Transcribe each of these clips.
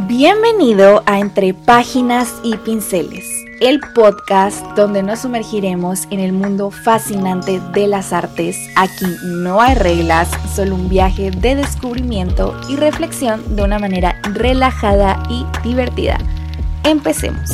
Bienvenido a Entre Páginas y Pinceles, el podcast donde nos sumergiremos en el mundo fascinante de las artes. Aquí no hay reglas, solo un viaje de descubrimiento y reflexión de una manera relajada y divertida. Empecemos.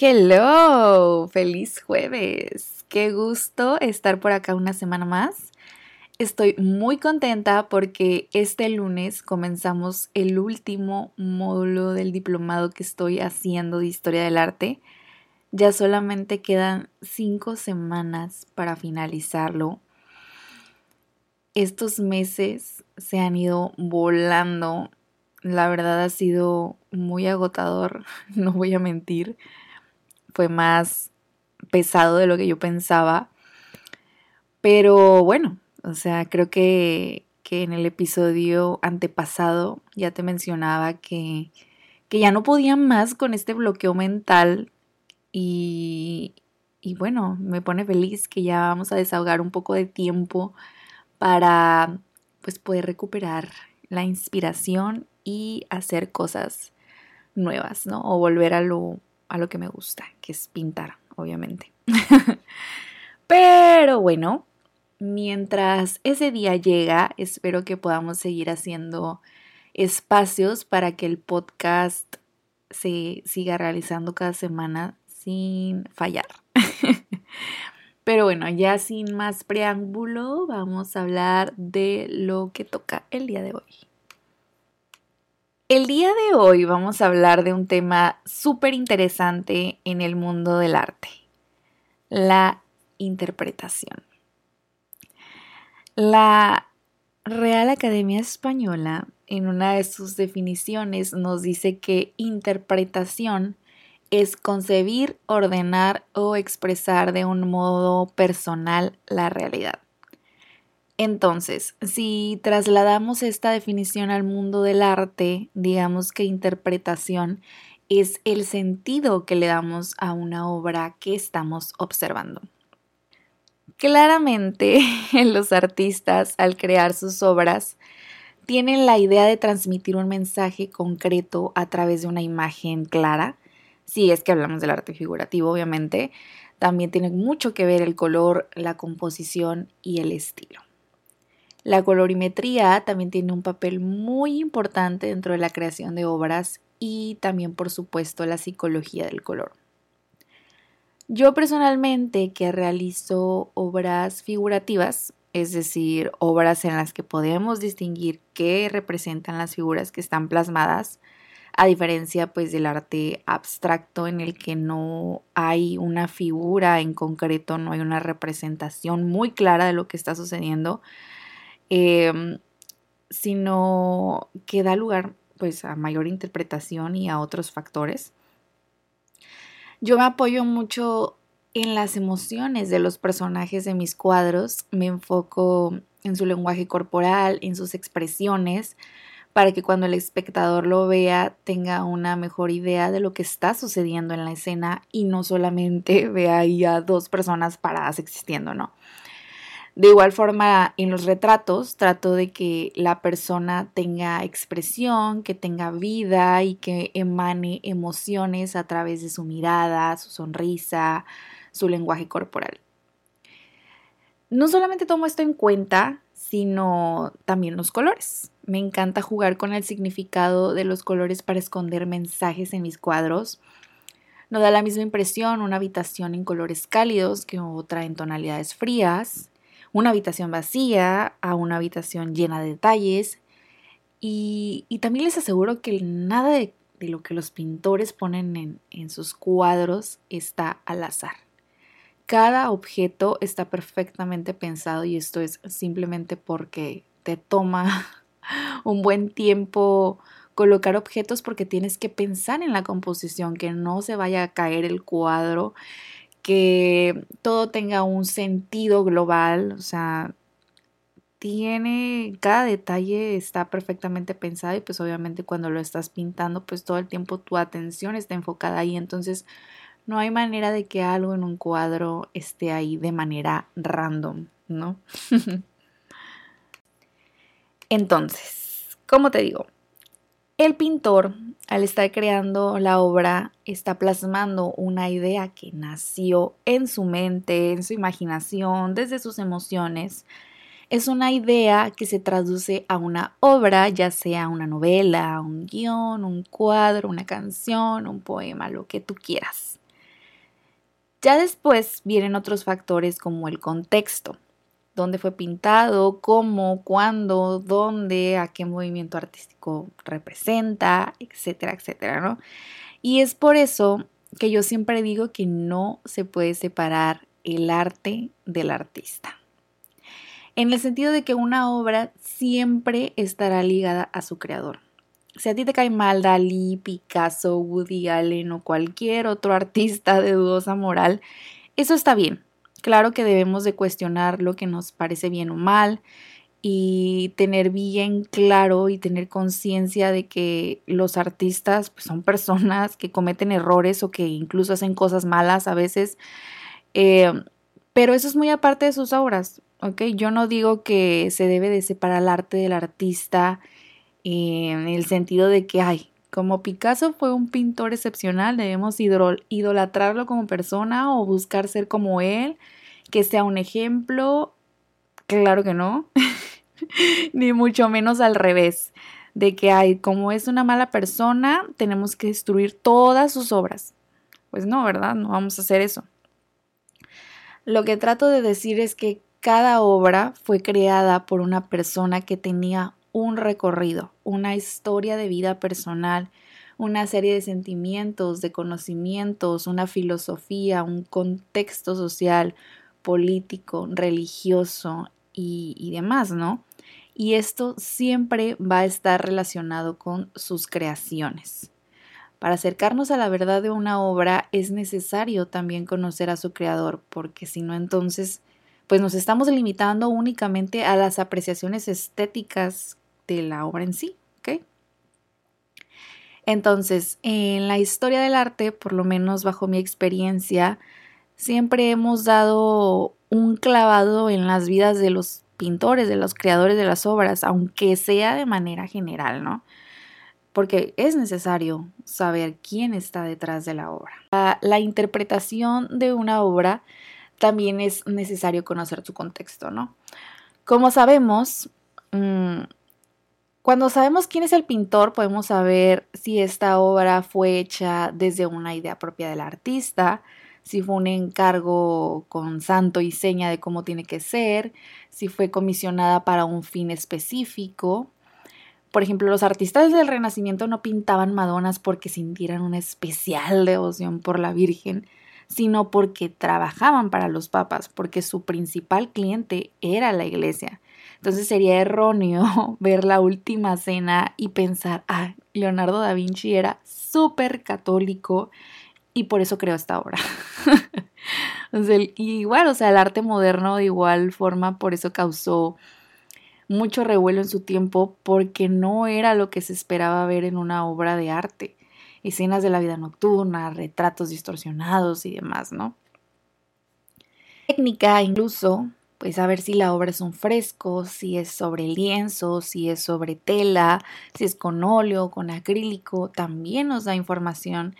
Hello, feliz jueves. Qué gusto estar por acá una semana más. Estoy muy contenta porque este lunes comenzamos el último módulo del diplomado que estoy haciendo de historia del arte. Ya solamente quedan cinco semanas para finalizarlo. Estos meses se han ido volando. La verdad ha sido muy agotador, no voy a mentir. Fue más pesado de lo que yo pensaba. Pero bueno, o sea, creo que, en el episodio antepasado ya te mencionaba que, que ya no podía más con este bloqueo mental y, y bueno, me pone feliz que ya vamos a desahogar un poco de tiempo para pues poder recuperar la inspiración y hacer cosas nuevas, ¿no? O volver a lo, a lo que me gusta, que es pintar, obviamente. Pero bueno, mientras ese día llega, espero que podamos seguir haciendo espacios para que el podcast se siga realizando cada semana sin fallar. Pero bueno, ya sin más preámbulo, vamos a hablar de lo que toca el día de hoy. El día de hoy vamos a hablar de un tema súper interesante en el mundo del arte, la interpretación. La Real Academia Española, en una de sus definiciones, nos dice que interpretación es concebir, ordenar o expresar de un modo personal la realidad. Entonces, si trasladamos esta definición al mundo del arte, digamos que interpretación es el sentido que le damos a una obra que estamos observando. Claramente los artistas al crear sus obras tienen la idea de transmitir un mensaje concreto a través de una imagen clara. Si es que hablamos del arte figurativo, obviamente, también tiene mucho que ver el color, la composición y el estilo. La colorimetría también tiene un papel muy importante dentro de la creación de obras y también, por supuesto, la psicología del color. Yo personalmente que realizo obras figurativas, es decir, obras en las que podemos distinguir qué representan las figuras que están plasmadas, a diferencia pues del arte abstracto en el que no hay una figura en concreto, no hay una representación muy clara de lo que está sucediendo, em, sino que da lugar pues a mayor interpretación y a otros factores. Yo me apoyo mucho en las emociones de los personajes de mis cuadros, me enfoco en su lenguaje corporal, en sus expresiones, para que cuando el espectador lo vea tenga una mejor idea de lo que está sucediendo en la escena y no solamente vea ahí a dos personas paradas existiendo, ¿no? De igual forma, en los retratos trato de que la persona tenga expresión, que tenga vida y que emane emociones a través de su mirada, su sonrisa, su lenguaje corporal. No solamente tomo esto en cuenta, sino también los colores. Me encanta jugar con el significado de los colores para esconder mensajes en mis cuadros. No da la misma impresión una habitación en colores cálidos que otra en tonalidades frías una habitación vacía a una habitación llena de detalles. Y, también les aseguro que nada de, lo que los pintores ponen en, sus cuadros está al azar. Cada objeto está perfectamente pensado y esto es simplemente porque te toma un buen tiempo colocar objetos porque tienes que pensar en la composición, que no se vaya a caer el cuadro que todo tenga un sentido global, o sea, tiene, cada detalle está perfectamente pensado y pues obviamente cuando lo estás pintando pues todo el tiempo tu atención está enfocada ahí, entonces no hay manera de que algo en un cuadro esté ahí de manera random, ¿no? entonces, como te digo, El pintor, al estar creando la obra, está plasmando una idea que nació en su mente, en su imaginación, desde sus emociones. Es una idea que se traduce a una obra, ya sea una novela, un guion, un cuadro, una canción, un poema, lo que tú quieras. Ya después vienen otros factores como el contexto dónde fue pintado, cómo, cuándo, dónde, a qué movimiento artístico representa, etcétera, etcétera, ¿no? Y es por eso que yo siempre digo que no se puede separar el arte del artista. En el sentido de que una obra siempre estará ligada a su creador. Si a ti te cae mal Dalí, Picasso, Woody Allen o cualquier otro artista de dudosa moral, eso está bien. Claro que debemos de cuestionar lo que nos parece bien o mal y tener bien claro y tener conciencia de que los artistas pues, son personas que cometen errores o que incluso hacen cosas malas a veces. Eh, pero eso es muy aparte de sus obras, ¿ok? Yo no digo que se debe de separar el arte del artista en el sentido de que, ay, como Picasso fue un pintor excepcional, debemos idolatrarlo como persona o buscar ser como él, que sea un ejemplo. Claro que no, ni mucho menos al revés, de que hay, como es una mala persona, tenemos que destruir todas sus obras. Pues no, ¿verdad? No vamos a hacer eso. Lo que trato de decir es que cada obra fue creada por una persona que tenía un recorrido, una historia de vida personal, una serie de sentimientos, de conocimientos, una filosofía, un contexto social, político, religioso y, demás, ¿no? Y esto siempre va a estar relacionado con sus creaciones. Para acercarnos a la verdad de una obra es necesario también conocer a su creador, porque si no entonces pues nos estamos limitando únicamente a las apreciaciones estéticas de la obra en sí, ¿ok? Entonces, en la historia del arte, por lo menos bajo mi experiencia, siempre hemos dado un clavado en las vidas de los pintores, de los creadores de las obras, aunque sea de manera general, ¿no? Porque es necesario saber quién está detrás de la obra. La, interpretación de una obra también es necesario conocer su contexto, ¿no? Como sabemos, mm, cuando sabemos quién es el pintor, podemos saber si esta obra fue hecha desde una idea propia del artista, si fue un encargo con santo y seña de cómo tiene que ser, si fue comisionada para un fin específico. Por ejemplo, los artistas del Renacimiento no pintaban Madonas porque sintieran una especial devoción por la Virgen, sino porque trabajaban para los papas, porque su principal cliente era la iglesia. Entonces sería erróneo ver la última cena y pensar, ah, Leonardo da Vinci era súper católico y por eso creó esta obra. igual, o sea, el arte moderno de igual forma por eso causó mucho revuelo en su tiempo porque no era lo que se esperaba ver en una obra de arte. Escenas de la vida nocturna, retratos distorsionados y demás, ¿no? Técnica incluso pues a ver si la obra es un fresco, si es sobre lienzo, si es sobre tela, si es con óleo, con acrílico, también nos da información.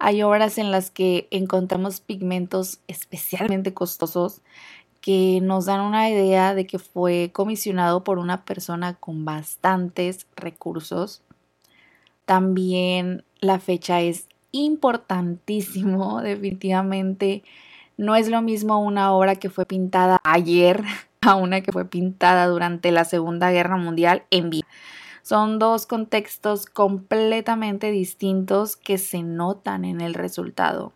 Hay obras en las que encontramos pigmentos especialmente costosos que nos dan una idea de que fue comisionado por una persona con bastantes recursos. También la fecha es importantísimo, definitivamente no es lo mismo una obra que fue pintada ayer a una que fue pintada durante la Segunda Guerra Mundial en vivo. Son dos contextos completamente distintos que se notan en el resultado.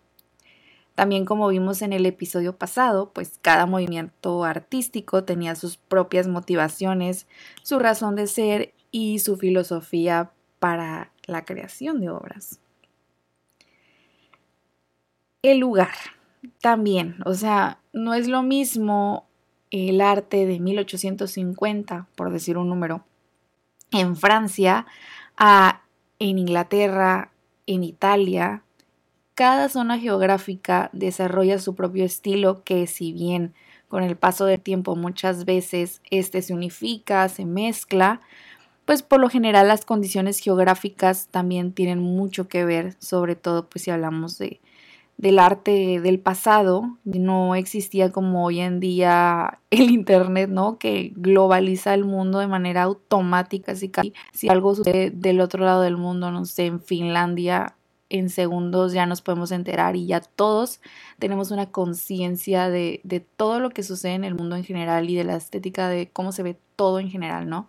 También como vimos en el episodio pasado, pues cada movimiento artístico tenía sus propias motivaciones, su razón de ser y su filosofía para la creación de obras. El lugar también, o sea, no es lo mismo el arte de 1850, por decir un número, en Francia, a en Inglaterra, en Italia. Cada zona geográfica desarrolla su propio estilo que si bien con el paso del tiempo muchas veces este se unifica, se mezcla, pues por lo general las condiciones geográficas también tienen mucho que ver, sobre todo pues si hablamos de, del arte del pasado, no existía como hoy en día el Internet, ¿no? Que globaliza el mundo de manera automática, así que si algo sucede del otro lado del mundo, no sé, en Finlandia, en segundos ya nos podemos enterar y ya todos tenemos una conciencia de, de todo lo que sucede en el mundo en general y de la estética de cómo se ve todo en general, ¿no?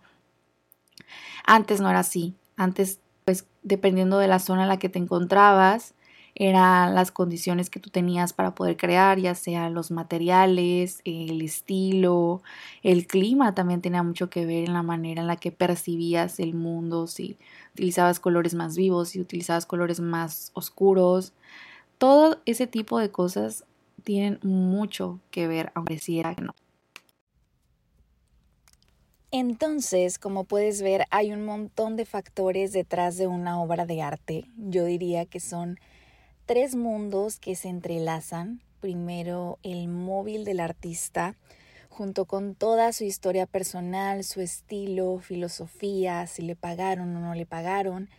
Antes no era así, antes pues dependiendo de la zona en la que te encontrabas, eran las condiciones que tú tenías para poder crear, ya sea los materiales, el estilo, el clima también tenía mucho que ver en la manera en la que percibías el mundo, si utilizabas colores más vivos, si utilizabas colores más oscuros. Todo ese tipo de cosas tienen mucho que ver, aunque pareciera que no. Entonces, como puedes ver, hay un montón de factores detrás de una obra de arte. Yo diría que son tres mundos que se entrelazan. Primero, el móvil del artista, junto con toda su historia personal, su estilo, filosofía, si le pagaron o no le pagaron,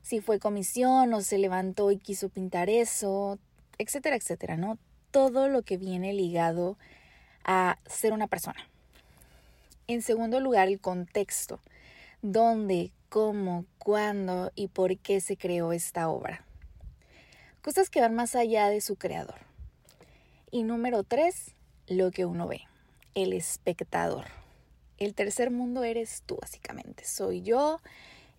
si fue comisión o se levantó y quiso pintar eso, etcétera, etcétera, ¿no? Todo lo que viene ligado a ser una persona. En segundo lugar, el contexto. ¿Dónde, cómo, cuándo y por qué se creó esta obra? Cosas que van más allá de su creador. Y número tres, lo que uno ve, el espectador. El tercer mundo eres tú, básicamente. Soy yo,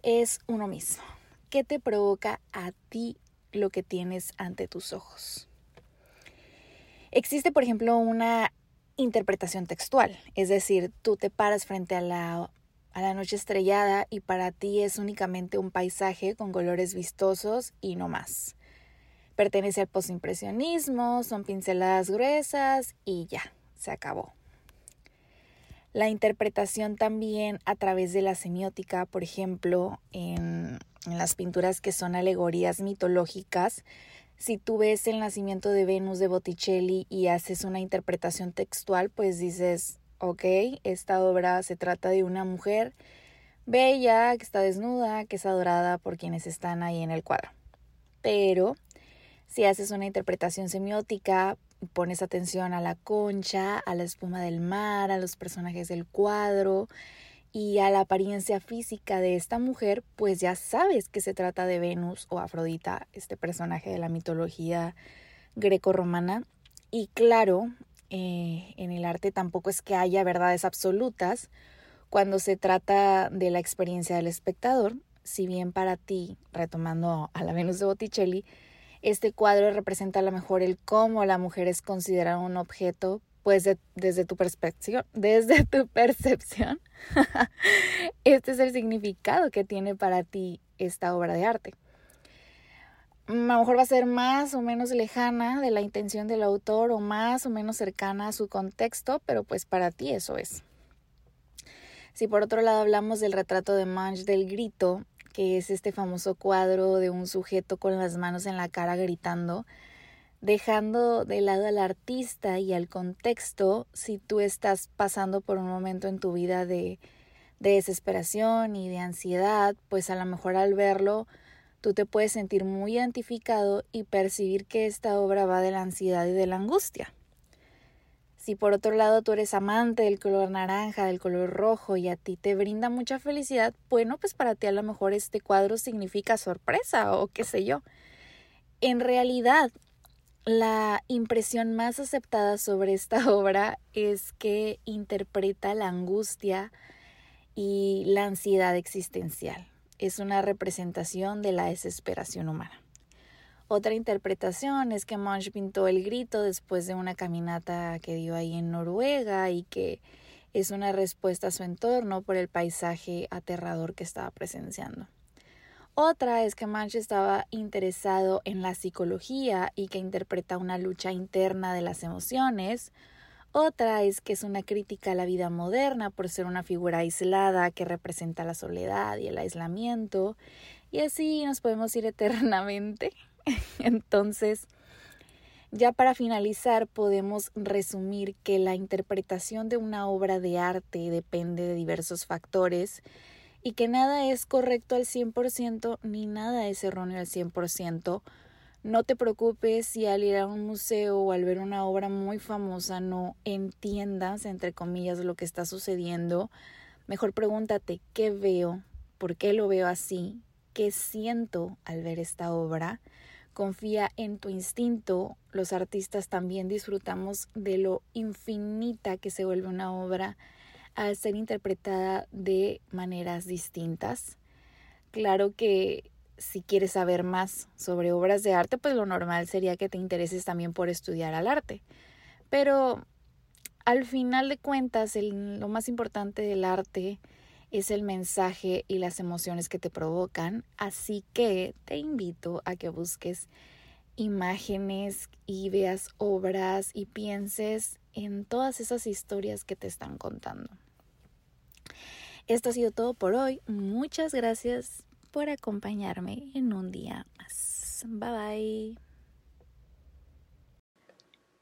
es uno mismo. ¿Qué te provoca a ti lo que tienes ante tus ojos? Existe, por ejemplo, una interpretación textual, es decir, tú te paras frente a la, a la noche estrellada y para ti es únicamente un paisaje con colores vistosos y no más. Pertenece al postimpresionismo, son pinceladas gruesas y ya, se acabó. La interpretación también a través de la semiótica, por ejemplo, en, en las pinturas que son alegorías mitológicas, si tú ves el nacimiento de Venus de Botticelli y haces una interpretación textual, pues dices, ok, esta obra se trata de una mujer bella, que está desnuda, que es adorada por quienes están ahí en el cuadro. Pero si haces una interpretación semiótica, pones atención a la concha, a la espuma del mar, a los personajes del cuadro y a la apariencia física de esta mujer, pues ya sabes que se trata de Venus o Afrodita, este personaje de la mitología greco-romana. Y claro, eh, en el arte tampoco es que haya verdades absolutas cuando se trata de la experiencia del espectador, si bien para ti, retomando a la Venus de Botticelli, este cuadro representa a lo mejor el cómo la mujer es considerada un objeto, pues desde tu perspectiva, desde tu percepción, este es el significado que tiene para ti esta obra de arte. A lo mejor va a ser más o menos lejana de la intención del autor o más o menos cercana a su contexto, pero pues para ti eso es. Si por otro lado hablamos del retrato de Manch del grito, que es este famoso cuadro de un sujeto con las manos en la cara gritando, dejando de lado al artista y al contexto si tú estás pasando por un momento en tu vida de, de desesperación y de ansiedad, pues a lo mejor al verlo tú te puedes sentir muy identificado y percibir que esta obra va de la ansiedad y de la angustia. Si por otro lado tú eres amante del color naranja, del color rojo y a ti te brinda mucha felicidad, bueno, pues para ti a lo mejor este cuadro significa sorpresa o qué sé yo. En realidad, la impresión más aceptada sobre esta obra es que interpreta la angustia y la ansiedad existencial. Es una representación de la desesperación humana. Otra interpretación es que Munch pintó el grito después de una caminata que dio ahí en Noruega y que es una respuesta a su entorno por el paisaje aterrador que estaba presenciando. Otra es que Munch estaba interesado en la psicología y que interpreta una lucha interna de las emociones. Otra es que es una crítica a la vida moderna por ser una figura aislada que representa la soledad y el aislamiento. Y así nos podemos ir eternamente. Entonces, ya para finalizar, podemos resumir que la interpretación de una obra de arte depende de diversos factores y que nada es correcto al 100% ni nada es erróneo al 100%. No te preocupes si al ir a un museo o al ver una obra muy famosa no entiendas, entre comillas, lo que está sucediendo. Mejor pregúntate qué veo, por qué lo veo así, qué siento al ver esta obra. Confía en tu instinto. Los artistas también disfrutamos de lo infinita que se vuelve una obra al ser interpretada de maneras distintas. Claro que si quieres saber más sobre obras de arte, pues lo normal sería que te intereses también por estudiar al arte. Pero al final de cuentas, lo más importante del arte es el mensaje y las emociones que te provocan, así que te invito a que busques imágenes y veas obras y pienses en todas esas historias que te están contando. Esto ha sido todo por hoy. Muchas gracias por acompañarme en un día más. Bye bye.